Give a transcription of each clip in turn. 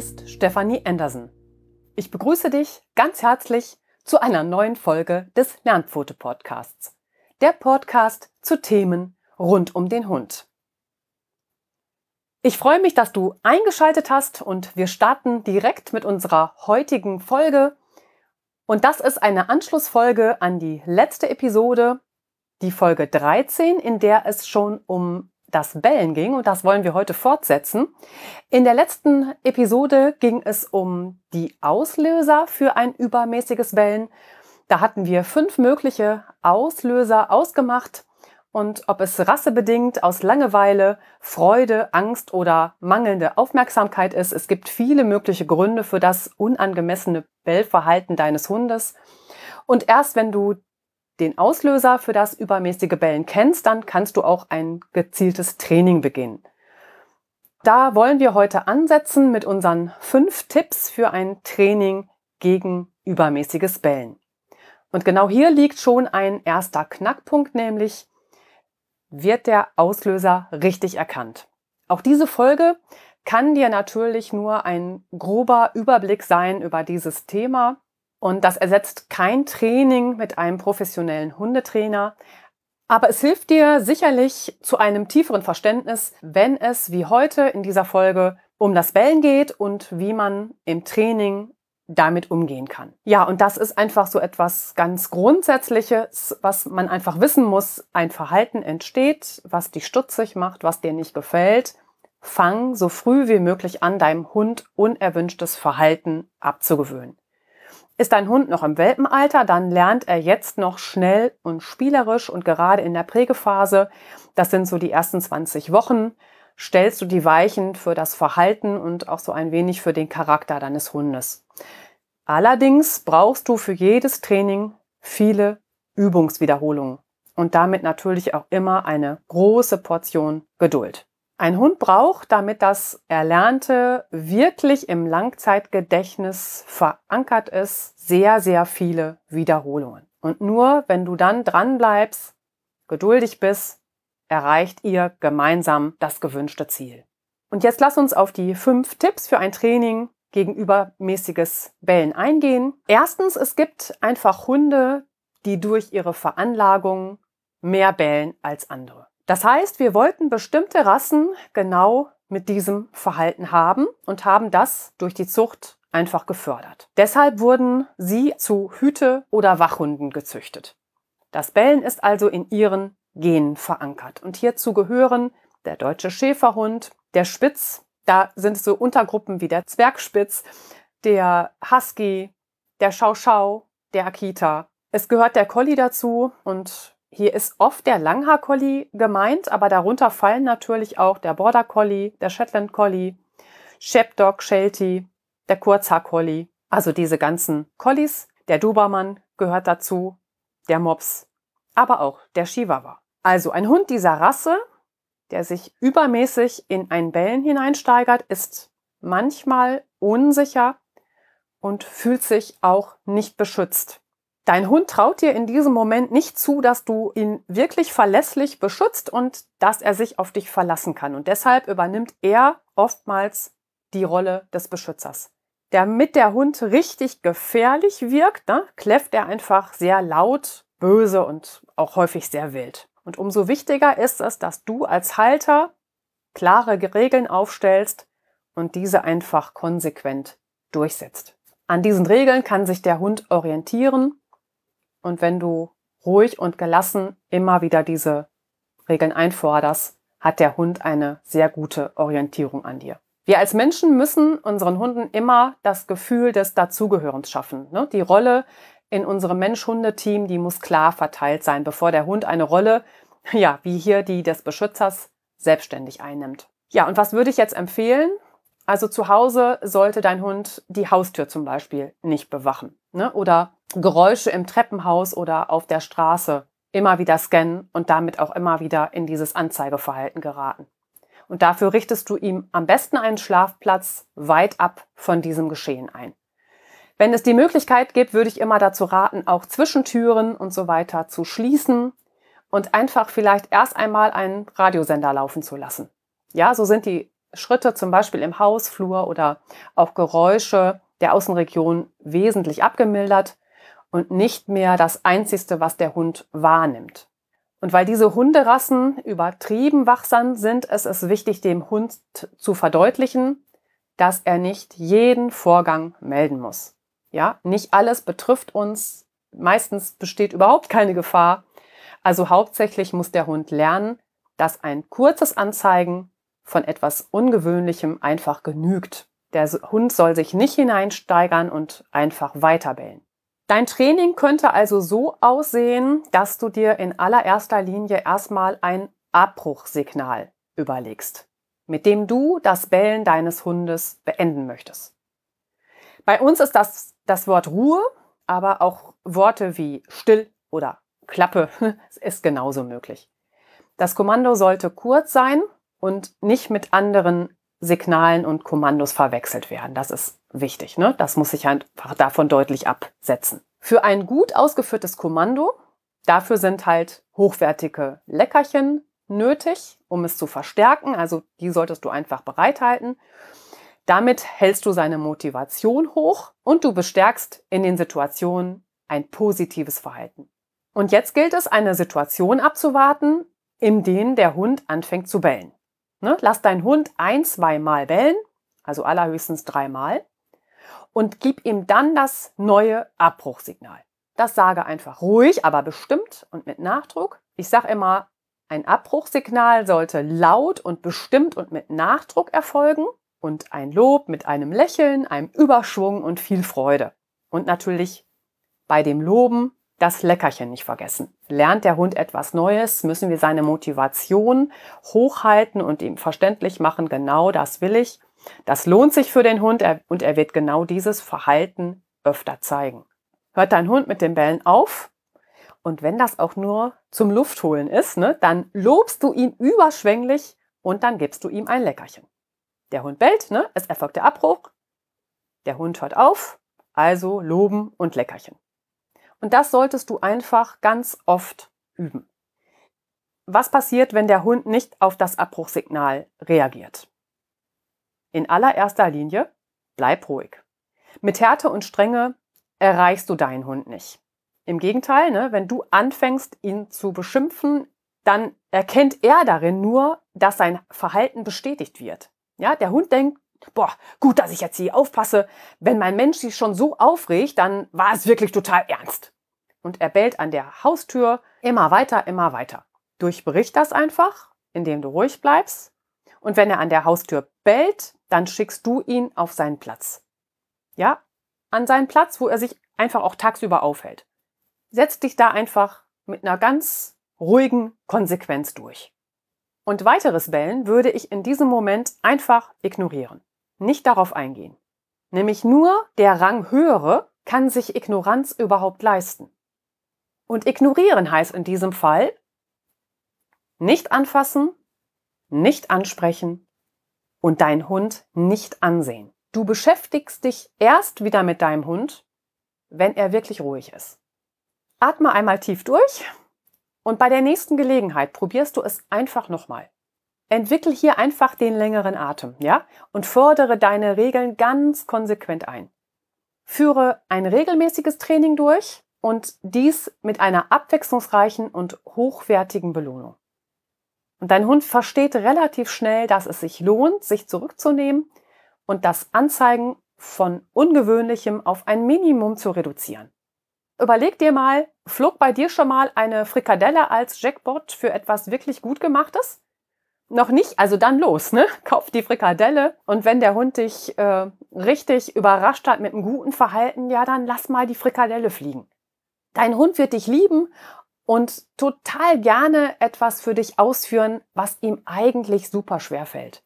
Ist Stefanie Andersen. Ich begrüße dich ganz herzlich zu einer neuen Folge des Lernpfote Podcasts. Der Podcast zu Themen rund um den Hund. Ich freue mich, dass du eingeschaltet hast und wir starten direkt mit unserer heutigen Folge. Und das ist eine Anschlussfolge an die letzte Episode, die Folge 13, in der es schon um das Bellen ging und das wollen wir heute fortsetzen. In der letzten Episode ging es um die Auslöser für ein übermäßiges Bellen. Da hatten wir fünf mögliche Auslöser ausgemacht und ob es rassebedingt aus Langeweile, Freude, Angst oder mangelnde Aufmerksamkeit ist, es gibt viele mögliche Gründe für das unangemessene Bellverhalten deines Hundes. Und erst wenn du den Auslöser für das übermäßige Bellen kennst, dann kannst du auch ein gezieltes Training beginnen. Da wollen wir heute ansetzen mit unseren fünf Tipps für ein Training gegen übermäßiges Bellen. Und genau hier liegt schon ein erster Knackpunkt, nämlich wird der Auslöser richtig erkannt. Auch diese Folge kann dir natürlich nur ein grober Überblick sein über dieses Thema. Und das ersetzt kein Training mit einem professionellen Hundetrainer. Aber es hilft dir sicherlich zu einem tieferen Verständnis, wenn es wie heute in dieser Folge um das Bellen geht und wie man im Training damit umgehen kann. Ja, und das ist einfach so etwas ganz Grundsätzliches, was man einfach wissen muss. Ein Verhalten entsteht, was dich stutzig macht, was dir nicht gefällt. Fang so früh wie möglich an, deinem Hund unerwünschtes Verhalten abzugewöhnen. Ist dein Hund noch im Welpenalter, dann lernt er jetzt noch schnell und spielerisch und gerade in der Prägephase, das sind so die ersten 20 Wochen, stellst du die Weichen für das Verhalten und auch so ein wenig für den Charakter deines Hundes. Allerdings brauchst du für jedes Training viele Übungswiederholungen und damit natürlich auch immer eine große Portion Geduld. Ein Hund braucht, damit das Erlernte wirklich im Langzeitgedächtnis verankert ist, sehr, sehr viele Wiederholungen. Und nur wenn du dann dran bleibst, geduldig bist, erreicht ihr gemeinsam das gewünschte Ziel. Und jetzt lass uns auf die fünf Tipps für ein Training gegen übermäßiges Bellen eingehen. Erstens, es gibt einfach Hunde, die durch ihre Veranlagung mehr bellen als andere. Das heißt, wir wollten bestimmte Rassen genau mit diesem Verhalten haben und haben das durch die Zucht einfach gefördert. Deshalb wurden sie zu Hüte- oder Wachhunden gezüchtet. Das Bellen ist also in ihren Genen verankert. Und hierzu gehören der deutsche Schäferhund, der Spitz, da sind so Untergruppen wie der Zwergspitz, der Husky, der Schauschau, der Akita. Es gehört der Collie dazu und hier ist oft der Langhaar-Collie gemeint, aber darunter fallen natürlich auch der Border Collie, der Shetland Collie, Sheepdog, Sheltie, der Kurzhaar-Collie. Also diese ganzen Collies. Der Dobermann gehört dazu, der Mops, aber auch der Chihuahua. Also ein Hund dieser Rasse, der sich übermäßig in ein Bellen hineinsteigert, ist manchmal unsicher und fühlt sich auch nicht beschützt. Dein Hund traut dir in diesem Moment nicht zu, dass du ihn wirklich verlässlich beschützt und dass er sich auf dich verlassen kann. Und deshalb übernimmt er oftmals die Rolle des Beschützers. Damit der Hund richtig gefährlich wirkt, ne, kläfft er einfach sehr laut, böse und auch häufig sehr wild. Und umso wichtiger ist es, dass du als Halter klare Regeln aufstellst und diese einfach konsequent durchsetzt. An diesen Regeln kann sich der Hund orientieren und wenn du ruhig und gelassen immer wieder diese Regeln einforderst, hat der Hund eine sehr gute Orientierung an dir. Wir als Menschen müssen unseren Hunden immer das Gefühl des Dazugehörens schaffen. Ne? Die Rolle in unserem Mensch-Hunde-Team, die muss klar verteilt sein, bevor der Hund eine Rolle, ja, wie hier die des Beschützers, selbstständig einnimmt. Ja, und was würde ich jetzt empfehlen? Also zu Hause sollte dein Hund die Haustür zum Beispiel nicht bewachen. Ne? Oder Geräusche im Treppenhaus oder auf der Straße immer wieder scannen und damit auch immer wieder in dieses Anzeigeverhalten geraten. Und dafür richtest du ihm am besten einen Schlafplatz weit ab von diesem Geschehen ein. Wenn es die Möglichkeit gibt, würde ich immer dazu raten, auch Zwischentüren und so weiter zu schließen und einfach vielleicht erst einmal einen Radiosender laufen zu lassen. Ja, so sind die Schritte zum Beispiel im Hausflur oder auch Geräusche der Außenregion wesentlich abgemildert und nicht mehr das Einzigste, was der Hund wahrnimmt. Und weil diese Hunderassen übertrieben wachsam sind, ist es wichtig, dem Hund zu verdeutlichen, dass er nicht jeden Vorgang melden muss. Ja, nicht alles betrifft uns. Meistens besteht überhaupt keine Gefahr. Also hauptsächlich muss der Hund lernen, dass ein kurzes Anzeigen von etwas Ungewöhnlichem einfach genügt. Der Hund soll sich nicht hineinsteigern und einfach weiterbellen. Dein Training könnte also so aussehen, dass du dir in allererster Linie erstmal ein Abbruchsignal überlegst, mit dem du das Bellen deines Hundes beenden möchtest. Bei uns ist das das Wort Ruhe, aber auch Worte wie still oder Klappe ist genauso möglich. Das Kommando sollte kurz sein und nicht mit anderen Signalen und Kommandos verwechselt werden. Das ist wichtig. Ne? Das muss sich einfach davon deutlich absetzen. Für ein gut ausgeführtes Kommando, dafür sind halt hochwertige Leckerchen nötig, um es zu verstärken. Also die solltest du einfach bereithalten. Damit hältst du seine Motivation hoch und du bestärkst in den Situationen ein positives Verhalten. Und jetzt gilt es, eine Situation abzuwarten, in denen der Hund anfängt zu bellen. Ne? Lass deinen Hund ein, zweimal bellen, also allerhöchstens dreimal, und gib ihm dann das neue Abbruchsignal. Das sage einfach ruhig, aber bestimmt und mit Nachdruck. Ich sage immer, ein Abbruchsignal sollte laut und bestimmt und mit Nachdruck erfolgen und ein Lob mit einem Lächeln, einem Überschwung und viel Freude. Und natürlich bei dem Loben das Leckerchen nicht vergessen. Lernt der Hund etwas Neues, müssen wir seine Motivation hochhalten und ihm verständlich machen, genau das will ich. Das lohnt sich für den Hund und er wird genau dieses Verhalten öfter zeigen. Hört dein Hund mit den Bällen auf und wenn das auch nur zum Luftholen ist, ne, dann lobst du ihn überschwänglich und dann gibst du ihm ein Leckerchen. Der Hund bellt, ne, es erfolgt der Abbruch, der Hund hört auf, also loben und Leckerchen. Und das solltest du einfach ganz oft üben. Was passiert, wenn der Hund nicht auf das Abbruchsignal reagiert? In allererster Linie, bleib ruhig. Mit Härte und Strenge erreichst du deinen Hund nicht. Im Gegenteil, ne, wenn du anfängst, ihn zu beschimpfen, dann erkennt er darin nur, dass sein Verhalten bestätigt wird. Ja, der Hund denkt, boah, gut, dass ich jetzt hier aufpasse. Wenn mein Mensch sich schon so aufregt, dann war es wirklich total ernst. Und er bellt an der Haustür immer weiter, immer weiter. Durchbrich das einfach, indem du ruhig bleibst. Und wenn er an der Haustür bellt, dann schickst du ihn auf seinen Platz. Ja, an seinen Platz, wo er sich einfach auch tagsüber aufhält. Setz dich da einfach mit einer ganz ruhigen Konsequenz durch. Und weiteres Bellen würde ich in diesem Moment einfach ignorieren nicht darauf eingehen. Nämlich nur der Rang höhere kann sich Ignoranz überhaupt leisten. Und ignorieren heißt in diesem Fall nicht anfassen, nicht ansprechen und deinen Hund nicht ansehen. Du beschäftigst dich erst wieder mit deinem Hund, wenn er wirklich ruhig ist. Atme einmal tief durch und bei der nächsten Gelegenheit probierst du es einfach nochmal. Entwickel hier einfach den längeren Atem, ja? Und fordere deine Regeln ganz konsequent ein. Führe ein regelmäßiges Training durch und dies mit einer abwechslungsreichen und hochwertigen Belohnung. Und dein Hund versteht relativ schnell, dass es sich lohnt, sich zurückzunehmen und das Anzeigen von Ungewöhnlichem auf ein Minimum zu reduzieren. Überleg dir mal, flog bei dir schon mal eine Frikadelle als Jackpot für etwas wirklich gut gemachtes? noch nicht, also dann los, ne? Kauf die Frikadelle und wenn der Hund dich äh, richtig überrascht hat mit einem guten Verhalten, ja, dann lass mal die Frikadelle fliegen. Dein Hund wird dich lieben und total gerne etwas für dich ausführen, was ihm eigentlich super schwer fällt.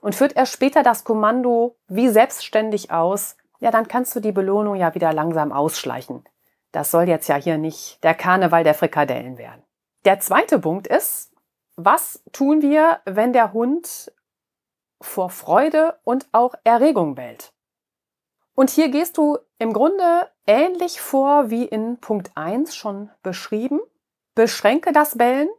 Und führt er später das Kommando wie selbstständig aus, ja, dann kannst du die Belohnung ja wieder langsam ausschleichen. Das soll jetzt ja hier nicht der Karneval der Frikadellen werden. Der zweite Punkt ist, was tun wir, wenn der Hund vor Freude und auch Erregung bellt? Und hier gehst du im Grunde ähnlich vor wie in Punkt 1 schon beschrieben. Beschränke das Bellen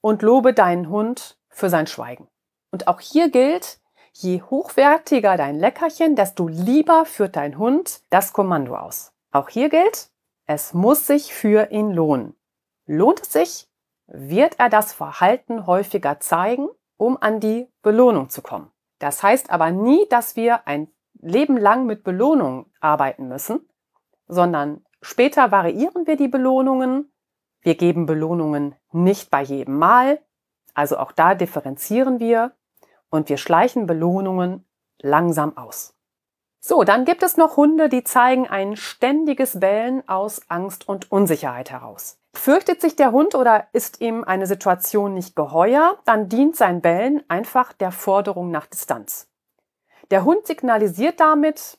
und lobe deinen Hund für sein Schweigen. Und auch hier gilt, je hochwertiger dein Leckerchen, desto lieber führt dein Hund das Kommando aus. Auch hier gilt, es muss sich für ihn lohnen. Lohnt es sich, wird er das Verhalten häufiger zeigen, um an die Belohnung zu kommen. Das heißt aber nie, dass wir ein Leben lang mit Belohnungen arbeiten müssen, sondern später variieren wir die Belohnungen. Wir geben Belohnungen nicht bei jedem Mal, also auch da differenzieren wir und wir schleichen Belohnungen langsam aus. So, dann gibt es noch Hunde, die zeigen ein ständiges Bellen aus Angst und Unsicherheit heraus. Fürchtet sich der Hund oder ist ihm eine Situation nicht geheuer, dann dient sein Bellen einfach der Forderung nach Distanz. Der Hund signalisiert damit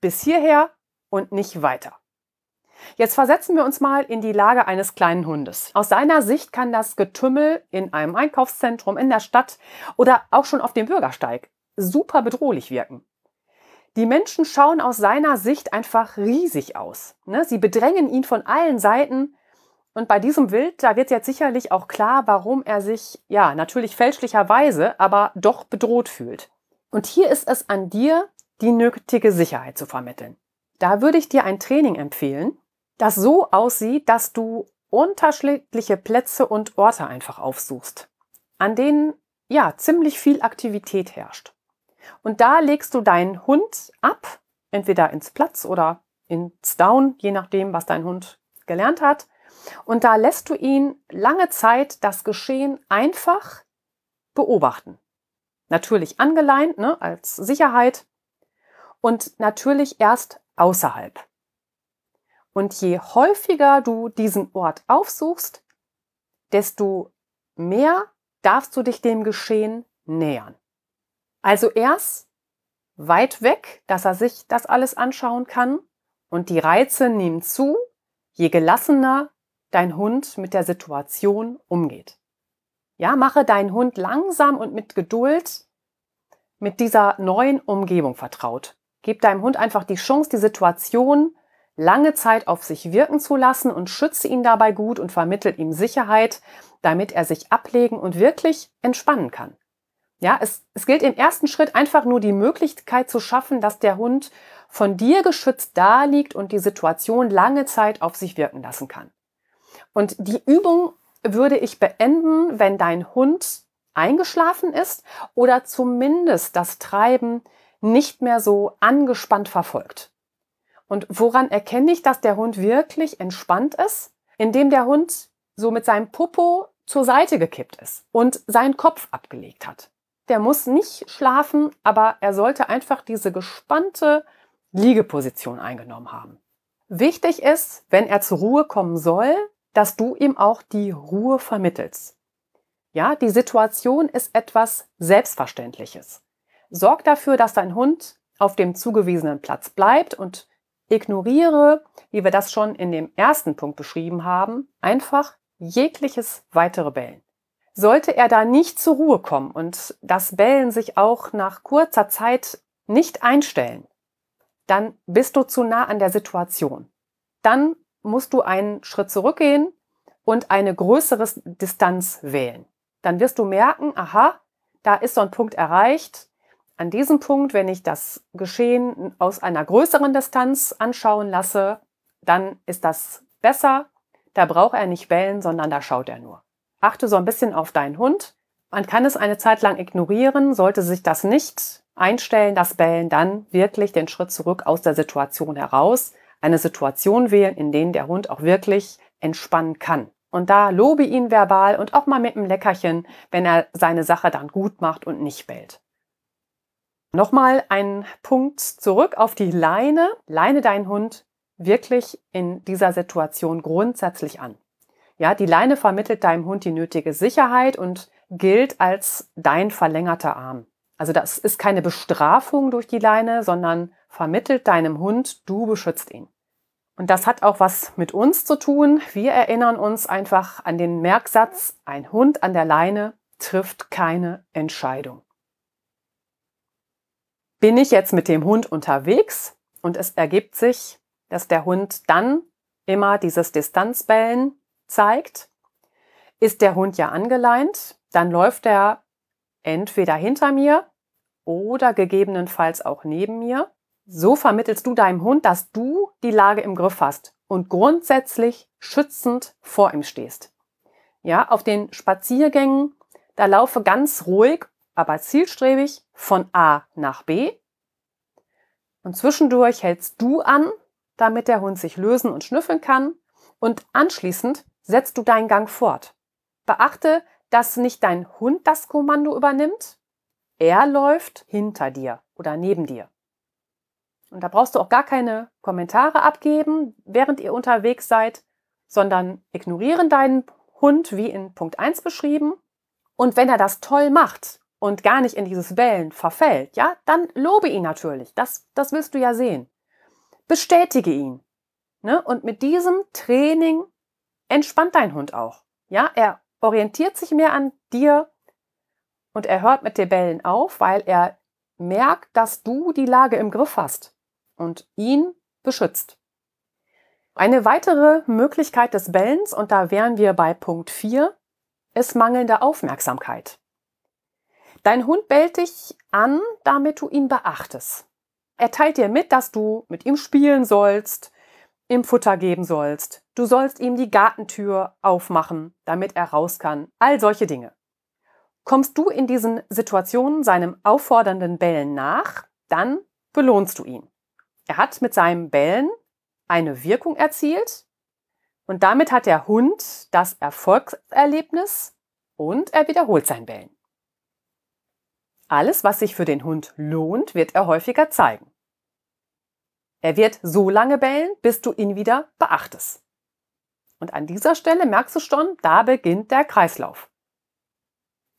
bis hierher und nicht weiter. Jetzt versetzen wir uns mal in die Lage eines kleinen Hundes. Aus seiner Sicht kann das Getümmel in einem Einkaufszentrum, in der Stadt oder auch schon auf dem Bürgersteig super bedrohlich wirken. Die Menschen schauen aus seiner Sicht einfach riesig aus. Ne? Sie bedrängen ihn von allen Seiten. Und bei diesem Wild, da wird jetzt sicherlich auch klar, warum er sich, ja, natürlich fälschlicherweise, aber doch bedroht fühlt. Und hier ist es an dir, die nötige Sicherheit zu vermitteln. Da würde ich dir ein Training empfehlen, das so aussieht, dass du unterschiedliche Plätze und Orte einfach aufsuchst, an denen ja ziemlich viel Aktivität herrscht. Und da legst du deinen Hund ab, entweder ins Platz oder ins Down, je nachdem, was dein Hund gelernt hat. Und da lässt du ihn lange Zeit das Geschehen einfach beobachten. Natürlich angeleint, ne, als Sicherheit und natürlich erst außerhalb. Und je häufiger du diesen Ort aufsuchst, desto mehr darfst du dich dem Geschehen nähern. Also erst weit weg, dass er sich das alles anschauen kann und die Reize nehmen zu, je gelassener dein Hund mit der Situation umgeht. Ja, mache deinen Hund langsam und mit Geduld mit dieser neuen Umgebung vertraut. Gib deinem Hund einfach die Chance, die Situation lange Zeit auf sich wirken zu lassen und schütze ihn dabei gut und vermittle ihm Sicherheit, damit er sich ablegen und wirklich entspannen kann. Ja, es, es gilt im ersten Schritt einfach nur die Möglichkeit zu schaffen, dass der Hund von dir geschützt da liegt und die Situation lange Zeit auf sich wirken lassen kann. Und die Übung würde ich beenden, wenn dein Hund eingeschlafen ist oder zumindest das Treiben nicht mehr so angespannt verfolgt. Und woran erkenne ich, dass der Hund wirklich entspannt ist? Indem der Hund so mit seinem Popo zur Seite gekippt ist und seinen Kopf abgelegt hat. Der muss nicht schlafen, aber er sollte einfach diese gespannte Liegeposition eingenommen haben. Wichtig ist, wenn er zur Ruhe kommen soll, dass du ihm auch die Ruhe vermittelst. Ja, die Situation ist etwas Selbstverständliches. Sorg dafür, dass dein Hund auf dem zugewiesenen Platz bleibt und ignoriere, wie wir das schon in dem ersten Punkt beschrieben haben, einfach jegliches weitere Bellen. Sollte er da nicht zur Ruhe kommen und das Bellen sich auch nach kurzer Zeit nicht einstellen, dann bist du zu nah an der Situation. Dann musst du einen Schritt zurückgehen und eine größere Distanz wählen. Dann wirst du merken, aha, da ist so ein Punkt erreicht. An diesem Punkt, wenn ich das Geschehen aus einer größeren Distanz anschauen lasse, dann ist das besser. Da braucht er nicht bellen, sondern da schaut er nur. Achte so ein bisschen auf deinen Hund. Man kann es eine Zeit lang ignorieren. Sollte sich das nicht einstellen, das Bellen, dann wirklich den Schritt zurück aus der Situation heraus. Eine Situation wählen, in der der Hund auch wirklich entspannen kann. Und da lobe ihn verbal und auch mal mit einem Leckerchen, wenn er seine Sache dann gut macht und nicht bellt. Nochmal ein Punkt zurück auf die Leine. Leine deinen Hund wirklich in dieser Situation grundsätzlich an. Ja, die Leine vermittelt deinem Hund die nötige Sicherheit und gilt als dein verlängerter Arm. Also das ist keine Bestrafung durch die Leine, sondern vermittelt deinem Hund, du beschützt ihn. Und das hat auch was mit uns zu tun. Wir erinnern uns einfach an den Merksatz, ein Hund an der Leine trifft keine Entscheidung. Bin ich jetzt mit dem Hund unterwegs und es ergibt sich, dass der Hund dann immer dieses Distanzbellen zeigt, ist der Hund ja angeleint, dann läuft er entweder hinter mir oder gegebenenfalls auch neben mir. So vermittelst du deinem Hund, dass du die Lage im Griff hast und grundsätzlich schützend vor ihm stehst. Ja, auf den Spaziergängen, da laufe ganz ruhig, aber zielstrebig von A nach B. Und zwischendurch hältst du an, damit der Hund sich lösen und schnüffeln kann. Und anschließend setzt du deinen Gang fort. Beachte, dass nicht dein Hund das Kommando übernimmt. Er läuft hinter dir oder neben dir. Und da brauchst du auch gar keine Kommentare abgeben, während ihr unterwegs seid, sondern ignorieren deinen Hund wie in Punkt 1 beschrieben. Und wenn er das toll macht und gar nicht in dieses Bellen verfällt, ja, dann lobe ihn natürlich. Das, das willst du ja sehen. Bestätige ihn. Ne? Und mit diesem Training entspannt dein Hund auch. Ja, er orientiert sich mehr an dir und er hört mit dir Bellen auf, weil er merkt, dass du die Lage im Griff hast und ihn beschützt. Eine weitere Möglichkeit des Bellens, und da wären wir bei Punkt 4, ist mangelnde Aufmerksamkeit. Dein Hund bellt dich an, damit du ihn beachtest. Er teilt dir mit, dass du mit ihm spielen sollst, ihm Futter geben sollst. Du sollst ihm die Gartentür aufmachen, damit er raus kann. All solche Dinge. Kommst du in diesen Situationen seinem auffordernden Bellen nach, dann belohnst du ihn. Er hat mit seinem Bellen eine Wirkung erzielt und damit hat der Hund das Erfolgserlebnis und er wiederholt sein Bellen. Alles, was sich für den Hund lohnt, wird er häufiger zeigen. Er wird so lange bellen, bis du ihn wieder beachtest. Und an dieser Stelle merkst du schon, da beginnt der Kreislauf.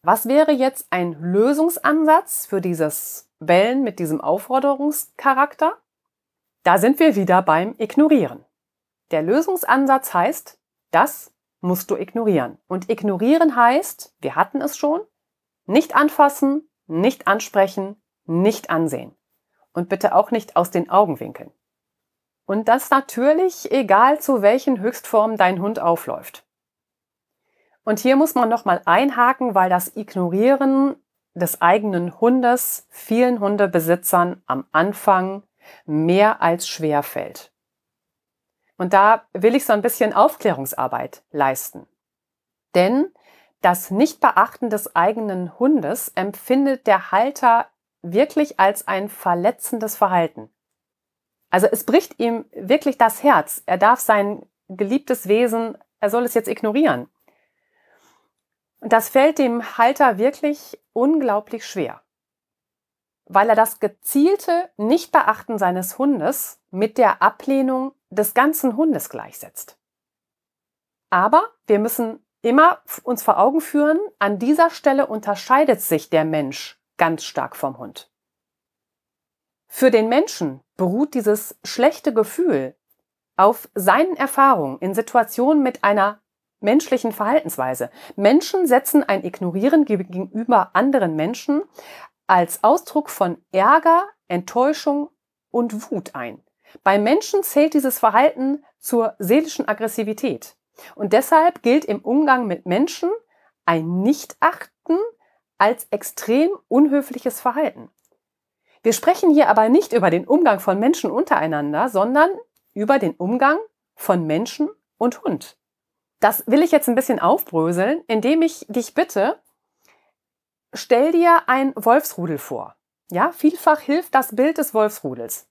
Was wäre jetzt ein Lösungsansatz für dieses Bellen mit diesem Aufforderungscharakter? Da sind wir wieder beim Ignorieren. Der Lösungsansatz heißt, das musst du ignorieren. Und ignorieren heißt, wir hatten es schon, nicht anfassen, nicht ansprechen, nicht ansehen und bitte auch nicht aus den Augenwinkeln. Und das natürlich egal zu welchen Höchstformen dein Hund aufläuft. Und hier muss man nochmal einhaken, weil das Ignorieren des eigenen Hundes vielen Hundebesitzern am Anfang mehr als schwer fällt. Und da will ich so ein bisschen Aufklärungsarbeit leisten. Denn das Nichtbeachten des eigenen Hundes empfindet der Halter wirklich als ein verletzendes Verhalten. Also es bricht ihm wirklich das Herz. Er darf sein geliebtes Wesen, er soll es jetzt ignorieren. Und das fällt dem Halter wirklich unglaublich schwer, weil er das gezielte Nichtbeachten seines Hundes mit der Ablehnung des ganzen Hundes gleichsetzt. Aber wir müssen immer uns vor Augen führen, an dieser Stelle unterscheidet sich der Mensch ganz stark vom Hund. Für den Menschen beruht dieses schlechte Gefühl auf seinen Erfahrungen in Situationen mit einer menschlichen Verhaltensweise. Menschen setzen ein Ignorieren gegenüber anderen Menschen als Ausdruck von Ärger, Enttäuschung und Wut ein. Bei Menschen zählt dieses Verhalten zur seelischen Aggressivität. Und deshalb gilt im Umgang mit Menschen ein Nichtachten als extrem unhöfliches Verhalten. Wir sprechen hier aber nicht über den Umgang von Menschen untereinander, sondern über den Umgang von Menschen und Hund. Das will ich jetzt ein bisschen aufbröseln, indem ich dich bitte, stell dir ein Wolfsrudel vor. Ja, vielfach hilft das Bild des Wolfsrudels.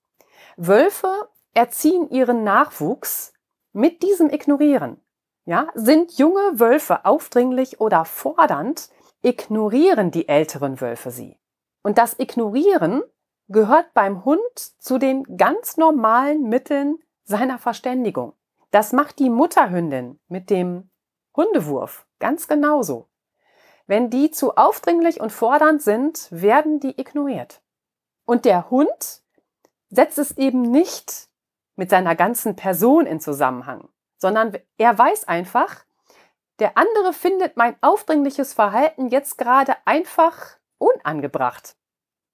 Wölfe erziehen ihren Nachwuchs mit diesem Ignorieren. Ja, sind junge Wölfe aufdringlich oder fordernd, ignorieren die älteren Wölfe sie. Und das Ignorieren gehört beim Hund zu den ganz normalen Mitteln seiner Verständigung. Das macht die Mutterhündin mit dem Hundewurf ganz genauso. Wenn die zu aufdringlich und fordernd sind, werden die ignoriert. Und der Hund setzt es eben nicht mit seiner ganzen Person in Zusammenhang, sondern er weiß einfach, der andere findet mein aufdringliches Verhalten jetzt gerade einfach unangebracht.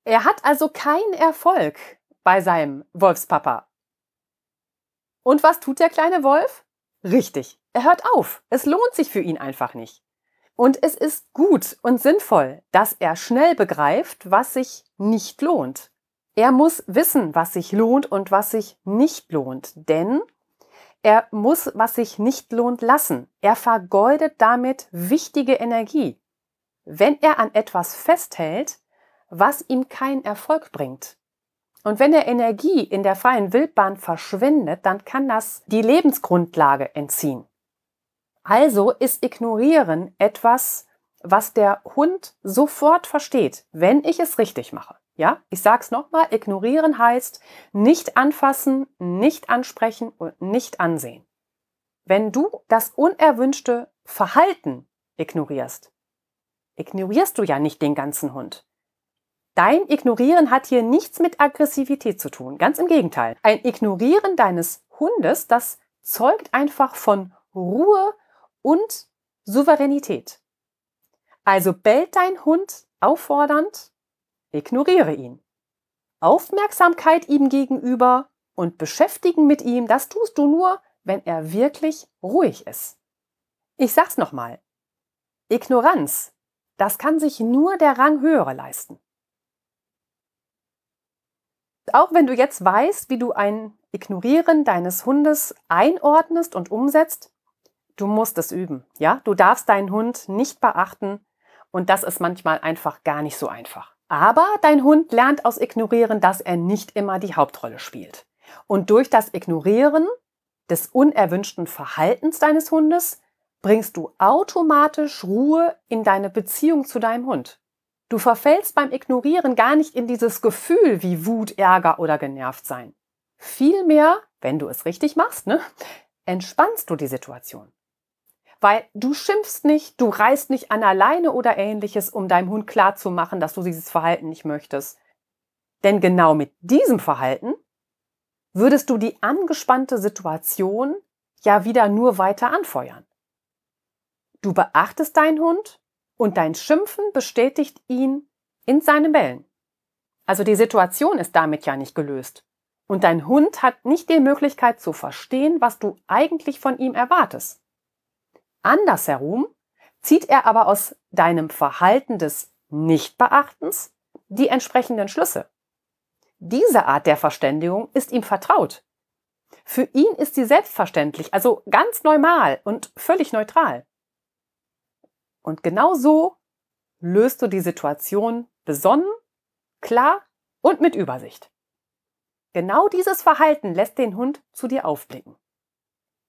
Er hat also keinen Erfolg bei seinem Wolfspapa. Und was tut der kleine Wolf? Richtig, er hört auf. Es lohnt sich für ihn einfach nicht. Und es ist gut und sinnvoll, dass er schnell begreift, was sich nicht lohnt. Er muss wissen, was sich lohnt und was sich nicht lohnt, denn er muss, was sich nicht lohnt, lassen. Er vergeudet damit wichtige Energie, wenn er an etwas festhält, was ihm keinen Erfolg bringt. Und wenn er Energie in der freien Wildbahn verschwendet, dann kann das die Lebensgrundlage entziehen. Also ist Ignorieren etwas, was der Hund sofort versteht, wenn ich es richtig mache. Ja, ich sag's nochmal, ignorieren heißt nicht anfassen, nicht ansprechen und nicht ansehen. Wenn du das unerwünschte Verhalten ignorierst, ignorierst du ja nicht den ganzen Hund. Dein Ignorieren hat hier nichts mit Aggressivität zu tun. Ganz im Gegenteil. Ein Ignorieren deines Hundes, das zeugt einfach von Ruhe und Souveränität. Also bellt dein Hund auffordernd, ignoriere ihn. Aufmerksamkeit ihm gegenüber und beschäftigen mit ihm, das tust du nur, wenn er wirklich ruhig ist. Ich sag's nochmal. Ignoranz, das kann sich nur der Ranghöhere leisten. Auch wenn du jetzt weißt, wie du ein Ignorieren deines Hundes einordnest und umsetzt, du musst es üben. Ja, du darfst deinen Hund nicht beachten und das ist manchmal einfach gar nicht so einfach. Aber dein Hund lernt aus Ignorieren, dass er nicht immer die Hauptrolle spielt. Und durch das Ignorieren des unerwünschten Verhaltens deines Hundes bringst du automatisch Ruhe in deine Beziehung zu deinem Hund. Du verfällst beim Ignorieren gar nicht in dieses Gefühl wie Wut, Ärger oder genervt sein. Vielmehr, wenn du es richtig machst, ne, entspannst du die Situation. Weil du schimpfst nicht, du reißt nicht an alleine oder ähnliches, um deinem Hund klarzumachen, dass du dieses Verhalten nicht möchtest. Denn genau mit diesem Verhalten würdest du die angespannte Situation ja wieder nur weiter anfeuern. Du beachtest deinen Hund und dein Schimpfen bestätigt ihn in seinen Bällen. Also die Situation ist damit ja nicht gelöst. Und dein Hund hat nicht die Möglichkeit zu verstehen, was du eigentlich von ihm erwartest. Andersherum zieht er aber aus deinem Verhalten des Nichtbeachtens die entsprechenden Schlüsse. Diese Art der Verständigung ist ihm vertraut. Für ihn ist sie selbstverständlich, also ganz normal und völlig neutral. Und genau so löst du die Situation besonnen, klar und mit Übersicht. Genau dieses Verhalten lässt den Hund zu dir aufblicken.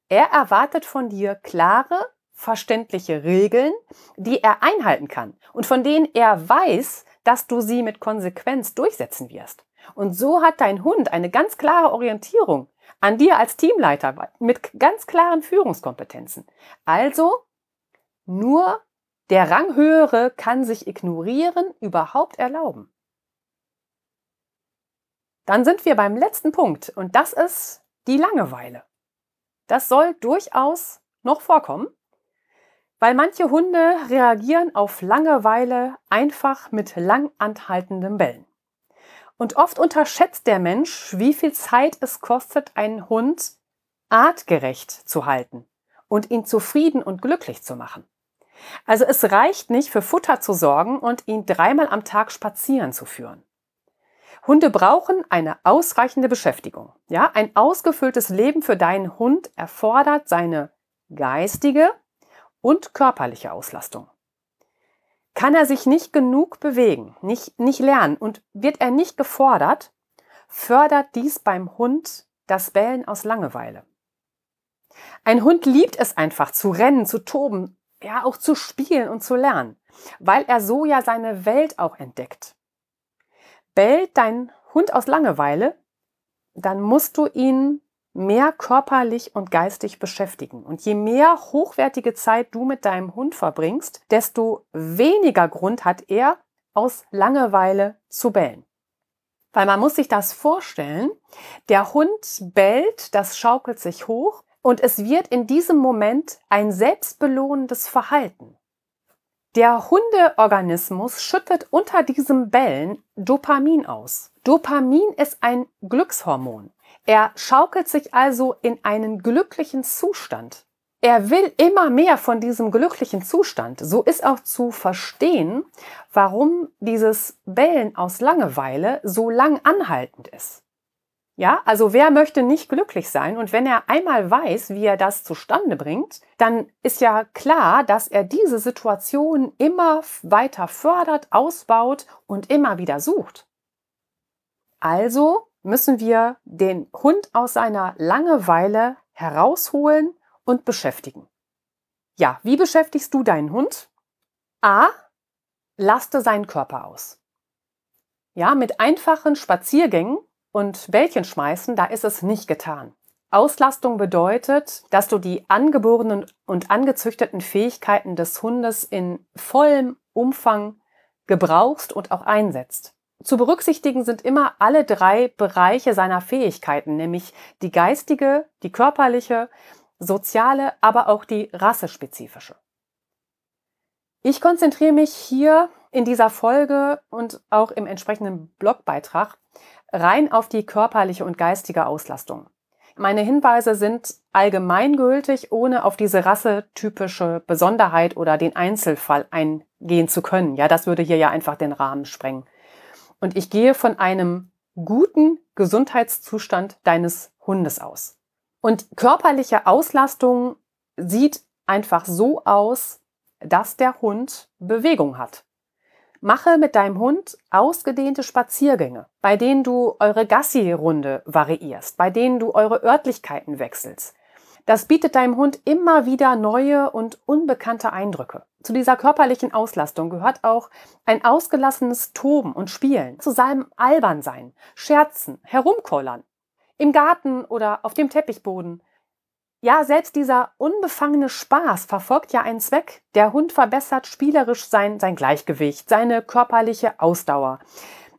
Er erwartet von dir klare, verständliche Regeln, die er einhalten kann und von denen er weiß, dass du sie mit Konsequenz durchsetzen wirst. Und so hat dein Hund eine ganz klare Orientierung an dir als Teamleiter mit ganz klaren Führungskompetenzen. Also nur der Ranghöhere kann sich Ignorieren überhaupt erlauben. Dann sind wir beim letzten Punkt und das ist die Langeweile. Das soll durchaus noch vorkommen weil manche Hunde reagieren auf Langeweile einfach mit lang anhaltendem Bellen. Und oft unterschätzt der Mensch, wie viel Zeit es kostet, einen Hund artgerecht zu halten und ihn zufrieden und glücklich zu machen. Also es reicht nicht, für Futter zu sorgen und ihn dreimal am Tag spazieren zu führen. Hunde brauchen eine ausreichende Beschäftigung. Ja, ein ausgefülltes Leben für deinen Hund erfordert seine geistige, und körperliche Auslastung. Kann er sich nicht genug bewegen, nicht, nicht lernen und wird er nicht gefordert, fördert dies beim Hund das Bellen aus Langeweile. Ein Hund liebt es einfach zu rennen, zu toben, ja auch zu spielen und zu lernen, weil er so ja seine Welt auch entdeckt. Bellt dein Hund aus Langeweile, dann musst du ihn mehr körperlich und geistig beschäftigen. Und je mehr hochwertige Zeit du mit deinem Hund verbringst, desto weniger Grund hat er, aus Langeweile zu bellen. Weil man muss sich das vorstellen, der Hund bellt, das schaukelt sich hoch und es wird in diesem Moment ein selbstbelohnendes Verhalten. Der Hundeorganismus schüttet unter diesem Bellen Dopamin aus. Dopamin ist ein Glückshormon. Er schaukelt sich also in einen glücklichen Zustand. er will immer mehr von diesem glücklichen Zustand. So ist auch zu verstehen, warum dieses Bellen aus Langeweile so lang anhaltend ist. Ja, also wer möchte nicht glücklich sein? Und wenn er einmal weiß, wie er das zustande bringt, dann ist ja klar, dass er diese Situation immer weiter fördert, ausbaut und immer wieder sucht. Also müssen wir den Hund aus seiner Langeweile herausholen und beschäftigen. Ja, wie beschäftigst du deinen Hund? A. Laste seinen Körper aus. Ja, mit einfachen Spaziergängen und Bällchen schmeißen, da ist es nicht getan. Auslastung bedeutet, dass du die angeborenen und angezüchteten Fähigkeiten des Hundes in vollem Umfang gebrauchst und auch einsetzt. Zu berücksichtigen sind immer alle drei Bereiche seiner Fähigkeiten, nämlich die geistige, die körperliche soziale, aber auch die rassespezifische. Ich konzentriere mich hier in dieser Folge und auch im entsprechenden Blogbeitrag rein auf die körperliche und geistige Auslastung. Meine Hinweise sind allgemeingültig, ohne auf diese rassetypische Besonderheit oder den Einzelfall eingehen zu können. Ja, das würde hier ja einfach den Rahmen sprengen. Und ich gehe von einem guten Gesundheitszustand deines Hundes aus. Und körperliche Auslastung sieht einfach so aus, dass der Hund Bewegung hat. Mache mit deinem Hund ausgedehnte Spaziergänge, bei denen du eure Gassi-Runde variierst, bei denen du eure Örtlichkeiten wechselst. Das bietet deinem Hund immer wieder neue und unbekannte Eindrücke. Zu dieser körperlichen Auslastung gehört auch ein ausgelassenes Toben und Spielen, zu seinem Albernsein, Scherzen, Herumkollern, im Garten oder auf dem Teppichboden. Ja, selbst dieser unbefangene Spaß verfolgt ja einen Zweck. Der Hund verbessert spielerisch sein, sein Gleichgewicht, seine körperliche Ausdauer.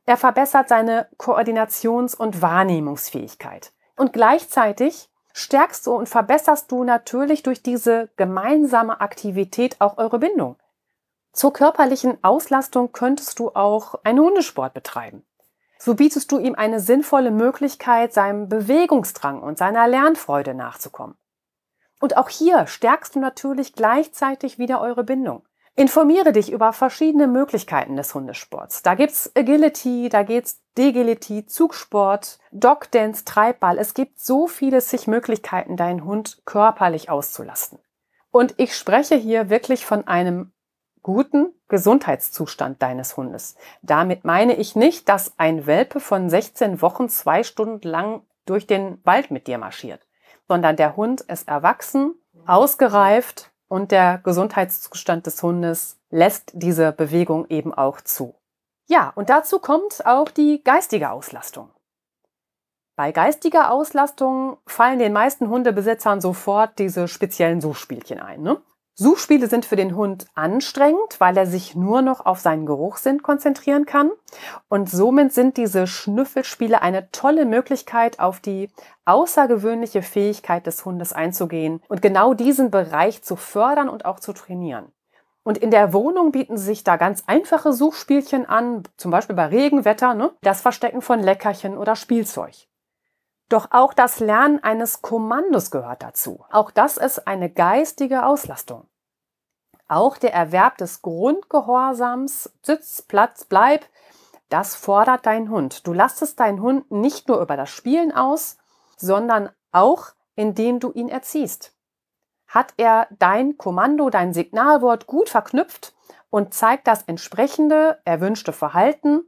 Er verbessert seine Koordinations- und Wahrnehmungsfähigkeit. Und gleichzeitig stärkst du und verbesserst du natürlich durch diese gemeinsame Aktivität auch eure Bindung. Zur körperlichen Auslastung könntest du auch einen Hundesport betreiben. So bietest du ihm eine sinnvolle Möglichkeit, seinem Bewegungsdrang und seiner Lernfreude nachzukommen. Und auch hier stärkst du natürlich gleichzeitig wieder eure Bindung. Informiere dich über verschiedene Möglichkeiten des Hundesports. Da gibt's Agility, da geht's Degility, Zugsport, Dogdance, Treibball. Es gibt so viele sich Möglichkeiten, deinen Hund körperlich auszulasten. Und ich spreche hier wirklich von einem guten Gesundheitszustand deines Hundes. Damit meine ich nicht, dass ein Welpe von 16 Wochen zwei Stunden lang durch den Wald mit dir marschiert, sondern der Hund ist erwachsen, ausgereift und der Gesundheitszustand des Hundes lässt diese Bewegung eben auch zu. Ja, und dazu kommt auch die geistige Auslastung. Bei geistiger Auslastung fallen den meisten Hundebesitzern sofort diese speziellen Suchspielchen ein. Ne? Suchspiele sind für den Hund anstrengend, weil er sich nur noch auf seinen Geruchssinn konzentrieren kann. Und somit sind diese Schnüffelspiele eine tolle Möglichkeit, auf die außergewöhnliche Fähigkeit des Hundes einzugehen und genau diesen Bereich zu fördern und auch zu trainieren. Und in der Wohnung bieten sich da ganz einfache Suchspielchen an, zum Beispiel bei Regenwetter, ne? das Verstecken von Leckerchen oder Spielzeug. Doch auch das Lernen eines Kommandos gehört dazu. Auch das ist eine geistige Auslastung. Auch der Erwerb des Grundgehorsams, Sitz, Platz, Bleib, das fordert dein Hund. Du lastest deinen Hund nicht nur über das Spielen aus, sondern auch indem du ihn erziehst. Hat er dein Kommando, dein Signalwort gut verknüpft und zeigt das entsprechende, erwünschte Verhalten,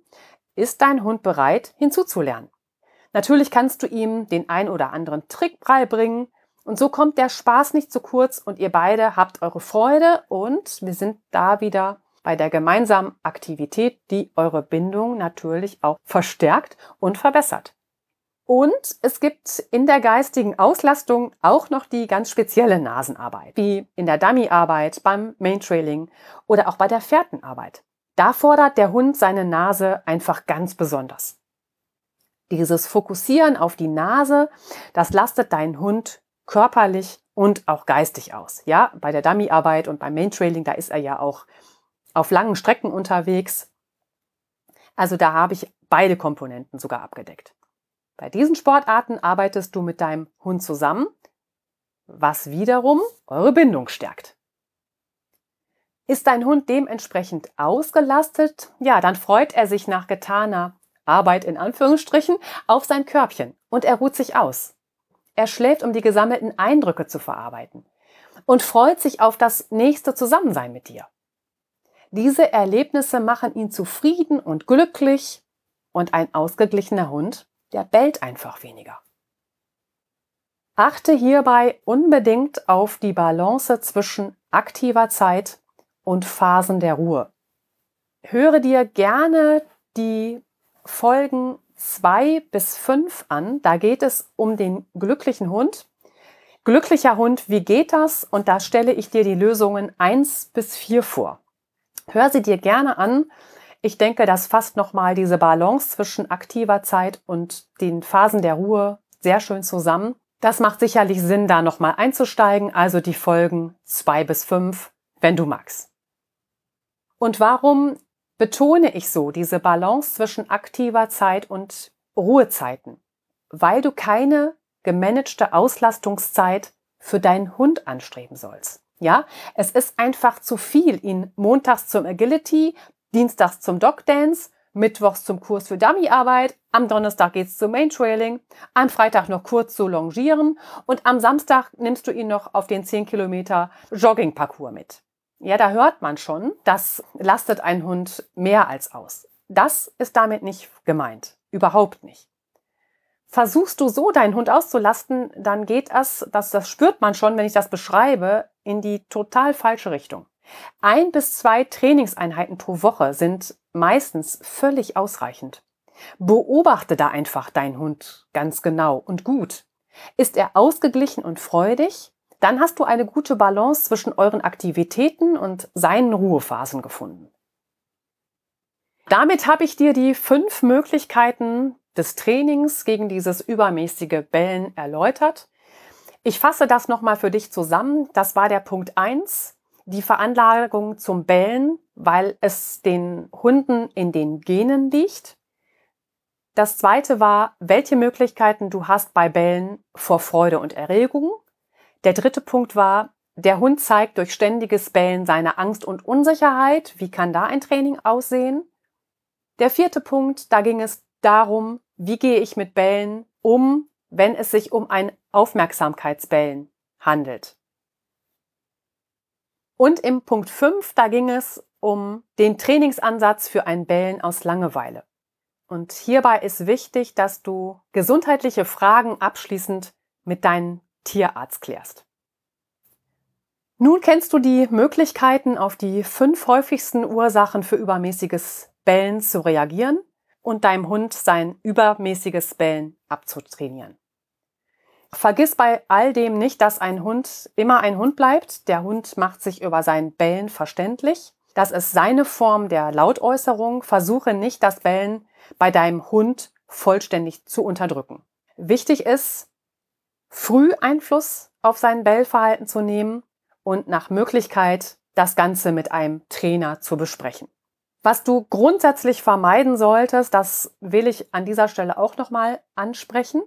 ist dein Hund bereit hinzuzulernen. Natürlich kannst du ihm den ein oder anderen Trick beibringen und so kommt der Spaß nicht zu kurz und ihr beide habt eure Freude und wir sind da wieder bei der gemeinsamen Aktivität, die eure Bindung natürlich auch verstärkt und verbessert. Und es gibt in der geistigen Auslastung auch noch die ganz spezielle Nasenarbeit, wie in der Dummyarbeit, beim Maintrailing oder auch bei der Fährtenarbeit. Da fordert der Hund seine Nase einfach ganz besonders. Dieses Fokussieren auf die Nase, das lastet deinen Hund körperlich und auch geistig aus. Ja, bei der Dummyarbeit und beim Maintrailing, da ist er ja auch auf langen Strecken unterwegs. Also da habe ich beide Komponenten sogar abgedeckt. Bei diesen Sportarten arbeitest du mit deinem Hund zusammen, was wiederum eure Bindung stärkt. Ist dein Hund dementsprechend ausgelastet, ja, dann freut er sich nach getaner Arbeit in Anführungsstrichen auf sein Körbchen und er ruht sich aus. Er schläft, um die gesammelten Eindrücke zu verarbeiten und freut sich auf das nächste Zusammensein mit dir. Diese Erlebnisse machen ihn zufrieden und glücklich und ein ausgeglichener Hund, der bellt einfach weniger. Achte hierbei unbedingt auf die Balance zwischen aktiver Zeit und Phasen der Ruhe. Höre dir gerne die Folgen 2 bis 5 an. Da geht es um den glücklichen Hund. Glücklicher Hund, wie geht das? Und da stelle ich dir die Lösungen 1 bis 4 vor. Hör sie dir gerne an. Ich denke, das fasst nochmal diese Balance zwischen aktiver Zeit und den Phasen der Ruhe sehr schön zusammen. Das macht sicherlich Sinn, da nochmal einzusteigen, also die Folgen 2 bis 5, wenn du magst. Und warum betone ich so diese Balance zwischen aktiver Zeit und Ruhezeiten, weil du keine gemanagte Auslastungszeit für deinen Hund anstreben sollst. Ja, es ist einfach zu viel, ihn montags zum Agility, dienstags zum Dog Dance, mittwochs zum Kurs für Dummyarbeit, am Donnerstag geht's zum Main Trailing, am Freitag noch kurz zu longieren und am Samstag nimmst du ihn noch auf den 10 Kilometer Jogging-Parcours mit. Ja, da hört man schon, das lastet ein Hund mehr als aus. Das ist damit nicht gemeint. Überhaupt nicht. Versuchst du so deinen Hund auszulasten, dann geht es, das, das spürt man schon, wenn ich das beschreibe, in die total falsche Richtung. Ein bis zwei Trainingseinheiten pro Woche sind meistens völlig ausreichend. Beobachte da einfach deinen Hund ganz genau und gut. Ist er ausgeglichen und freudig? Dann hast du eine gute Balance zwischen euren Aktivitäten und seinen Ruhephasen gefunden. Damit habe ich dir die fünf Möglichkeiten des Trainings gegen dieses übermäßige Bellen erläutert. Ich fasse das nochmal für dich zusammen. Das war der Punkt eins: die Veranlagung zum Bellen, weil es den Hunden in den Genen liegt. Das zweite war, welche Möglichkeiten du hast bei Bellen vor Freude und Erregung. Der dritte Punkt war, der Hund zeigt durch ständiges Bellen seine Angst und Unsicherheit. Wie kann da ein Training aussehen? Der vierte Punkt, da ging es darum, wie gehe ich mit Bellen um, wenn es sich um ein Aufmerksamkeitsbellen handelt. Und im Punkt 5, da ging es um den Trainingsansatz für ein Bellen aus Langeweile. Und hierbei ist wichtig, dass du gesundheitliche Fragen abschließend mit deinen Tierarzt klärst. Nun kennst du die Möglichkeiten, auf die fünf häufigsten Ursachen für übermäßiges Bellen zu reagieren und deinem Hund sein übermäßiges Bellen abzutrainieren. Vergiss bei all dem nicht, dass ein Hund immer ein Hund bleibt. Der Hund macht sich über sein Bellen verständlich. Das ist seine Form der Lautäußerung. Versuche nicht, das Bellen bei deinem Hund vollständig zu unterdrücken. Wichtig ist, früh Einfluss auf sein Bellverhalten zu nehmen und nach Möglichkeit das Ganze mit einem Trainer zu besprechen. Was du grundsätzlich vermeiden solltest, das will ich an dieser Stelle auch nochmal ansprechen.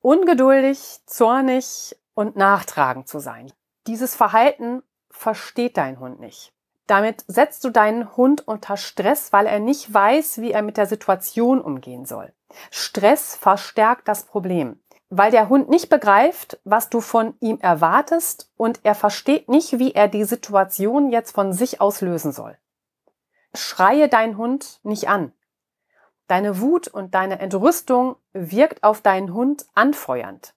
Ungeduldig, zornig und nachtragend zu sein. Dieses Verhalten versteht dein Hund nicht. Damit setzt du deinen Hund unter Stress, weil er nicht weiß, wie er mit der Situation umgehen soll. Stress verstärkt das Problem weil der Hund nicht begreift, was du von ihm erwartest und er versteht nicht, wie er die Situation jetzt von sich aus lösen soll. Schreie deinen Hund nicht an. Deine Wut und deine Entrüstung wirkt auf deinen Hund anfeuernd.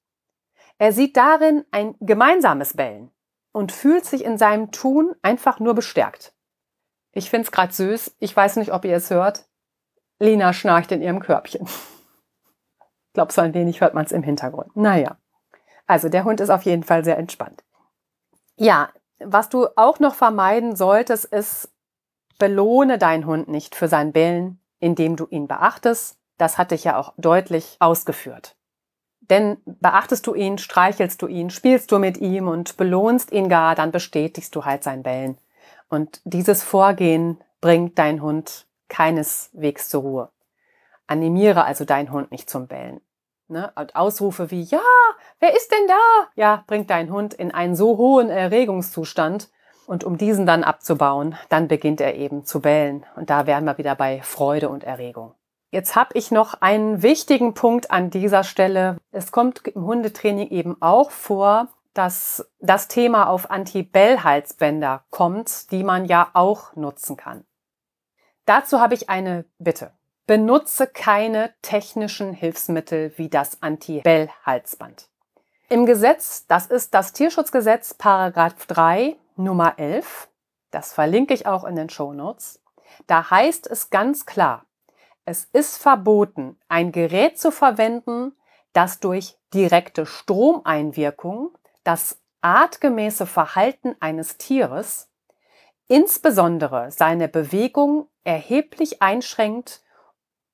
Er sieht darin ein gemeinsames Bellen und fühlt sich in seinem Tun einfach nur bestärkt. Ich find's grad süß. Ich weiß nicht, ob ihr es hört. Lina schnarcht in ihrem Körbchen glaube, so ein wenig hört man es im Hintergrund. Naja, also der Hund ist auf jeden Fall sehr entspannt. Ja, was du auch noch vermeiden solltest, ist, belohne deinen Hund nicht für sein Bellen, indem du ihn beachtest. Das hatte ich ja auch deutlich ausgeführt. Denn beachtest du ihn, streichelst du ihn, spielst du mit ihm und belohnst ihn gar, dann bestätigst du halt sein Bellen. Und dieses Vorgehen bringt dein Hund keineswegs zur Ruhe. Animiere also deinen Hund nicht zum Bellen. Ne? Und Ausrufe wie, ja, wer ist denn da? Ja, bringt dein Hund in einen so hohen Erregungszustand. Und um diesen dann abzubauen, dann beginnt er eben zu bellen. Und da wären wir wieder bei Freude und Erregung. Jetzt habe ich noch einen wichtigen Punkt an dieser Stelle. Es kommt im Hundetraining eben auch vor, dass das Thema auf Anti-Bell-Halsbänder kommt, die man ja auch nutzen kann. Dazu habe ich eine Bitte. Benutze keine technischen Hilfsmittel wie das Anti-Bell-Halsband. Im Gesetz, das ist das Tierschutzgesetz, Paragraph 3, Nummer 11, das verlinke ich auch in den Show Notes. Da heißt es ganz klar, es ist verboten, ein Gerät zu verwenden, das durch direkte Stromeinwirkung das artgemäße Verhalten eines Tieres, insbesondere seine Bewegung erheblich einschränkt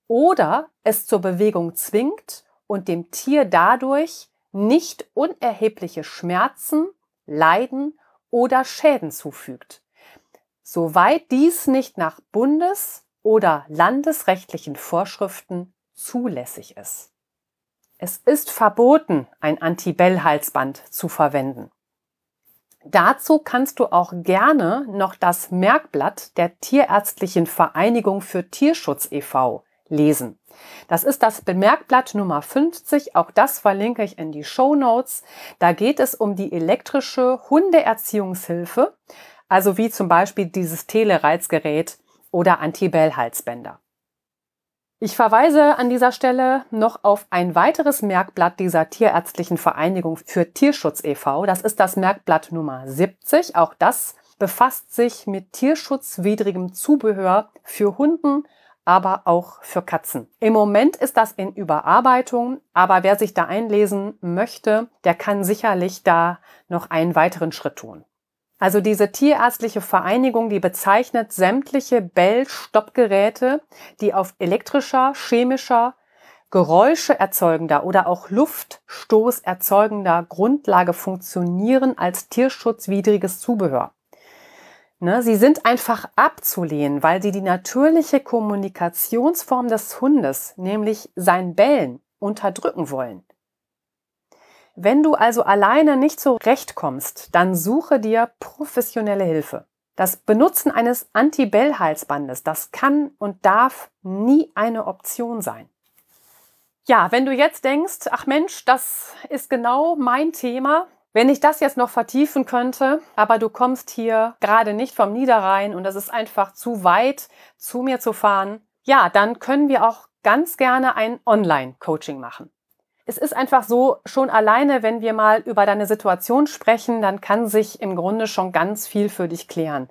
oder es zur Bewegung zwingt und dem Tier dadurch nicht unerhebliche Schmerzen, Leiden oder Schäden zufügt. Soweit dies nicht nach bundes- oder landesrechtlichen Vorschriften zulässig ist. Es ist verboten, ein Antibell-Halsband zu verwenden. Dazu kannst du auch gerne noch das Merkblatt der Tierärztlichen Vereinigung für Tierschutz e.V. lesen. Das ist das Bemerkblatt Nummer 50. Auch das verlinke ich in die Show Notes. Da geht es um die elektrische Hundeerziehungshilfe, also wie zum Beispiel dieses Telereizgerät oder Antibell-Halsbänder. Ich verweise an dieser Stelle noch auf ein weiteres Merkblatt dieser Tierärztlichen Vereinigung für Tierschutz e.V. Das ist das Merkblatt Nummer 70. Auch das befasst sich mit tierschutzwidrigem Zubehör für Hunden, aber auch für Katzen. Im Moment ist das in Überarbeitung, aber wer sich da einlesen möchte, der kann sicherlich da noch einen weiteren Schritt tun. Also diese tierärztliche Vereinigung, die bezeichnet sämtliche Bell-Stoppgeräte, die auf elektrischer, chemischer, Geräusche erzeugender oder auch Luftstoß erzeugender Grundlage funktionieren als tierschutzwidriges Zubehör. Ne, sie sind einfach abzulehnen, weil sie die natürliche Kommunikationsform des Hundes, nämlich sein Bellen, unterdrücken wollen. Wenn du also alleine nicht zurechtkommst, dann suche dir professionelle Hilfe. Das Benutzen eines Anti-Bell-Halsbandes, das kann und darf nie eine Option sein. Ja, wenn du jetzt denkst, ach Mensch, das ist genau mein Thema, wenn ich das jetzt noch vertiefen könnte, aber du kommst hier gerade nicht vom Niederrhein und das ist einfach zu weit, zu mir zu fahren, ja, dann können wir auch ganz gerne ein Online-Coaching machen. Es ist einfach so, schon alleine, wenn wir mal über deine Situation sprechen, dann kann sich im Grunde schon ganz viel für dich klären.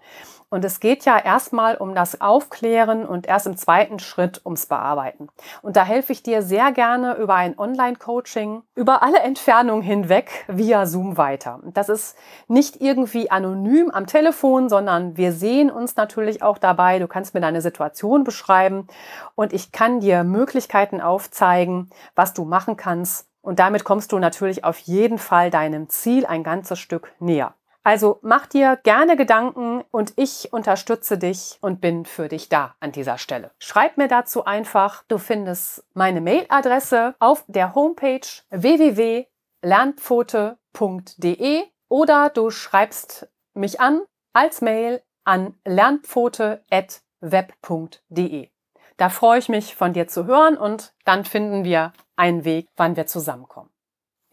Und es geht ja erstmal um das Aufklären und erst im zweiten Schritt ums Bearbeiten. Und da helfe ich dir sehr gerne über ein Online-Coaching, über alle Entfernungen hinweg via Zoom weiter. Das ist nicht irgendwie anonym am Telefon, sondern wir sehen uns natürlich auch dabei. Du kannst mir deine Situation beschreiben und ich kann dir Möglichkeiten aufzeigen, was du machen kannst. Und damit kommst du natürlich auf jeden Fall deinem Ziel ein ganzes Stück näher. Also mach dir gerne Gedanken und ich unterstütze dich und bin für dich da an dieser Stelle. Schreib mir dazu einfach. Du findest meine Mailadresse auf der Homepage www.lernpfote.de oder du schreibst mich an als Mail an lernpfote.web.de. Da freue ich mich von dir zu hören und dann finden wir einen Weg, wann wir zusammenkommen.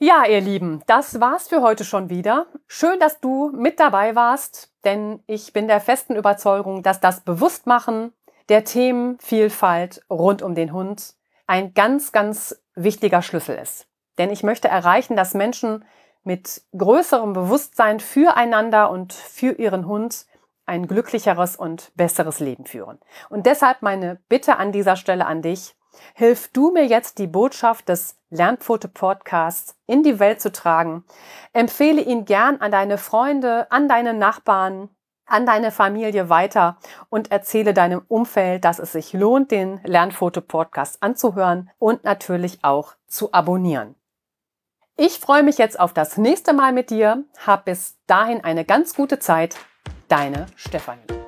Ja, ihr Lieben, das war's für heute schon wieder. Schön, dass du mit dabei warst, denn ich bin der festen Überzeugung, dass das Bewusstmachen der Themenvielfalt rund um den Hund ein ganz, ganz wichtiger Schlüssel ist. Denn ich möchte erreichen, dass Menschen mit größerem Bewusstsein füreinander und für ihren Hund ein glücklicheres und besseres Leben führen. Und deshalb meine Bitte an dieser Stelle an dich, Hilf du mir jetzt, die Botschaft des Lernpfote-Podcasts in die Welt zu tragen. Empfehle ihn gern an deine Freunde, an deine Nachbarn, an deine Familie weiter und erzähle deinem Umfeld, dass es sich lohnt, den Lernfoto-Podcast anzuhören und natürlich auch zu abonnieren. Ich freue mich jetzt auf das nächste Mal mit dir. Hab bis dahin eine ganz gute Zeit. Deine Stefanie.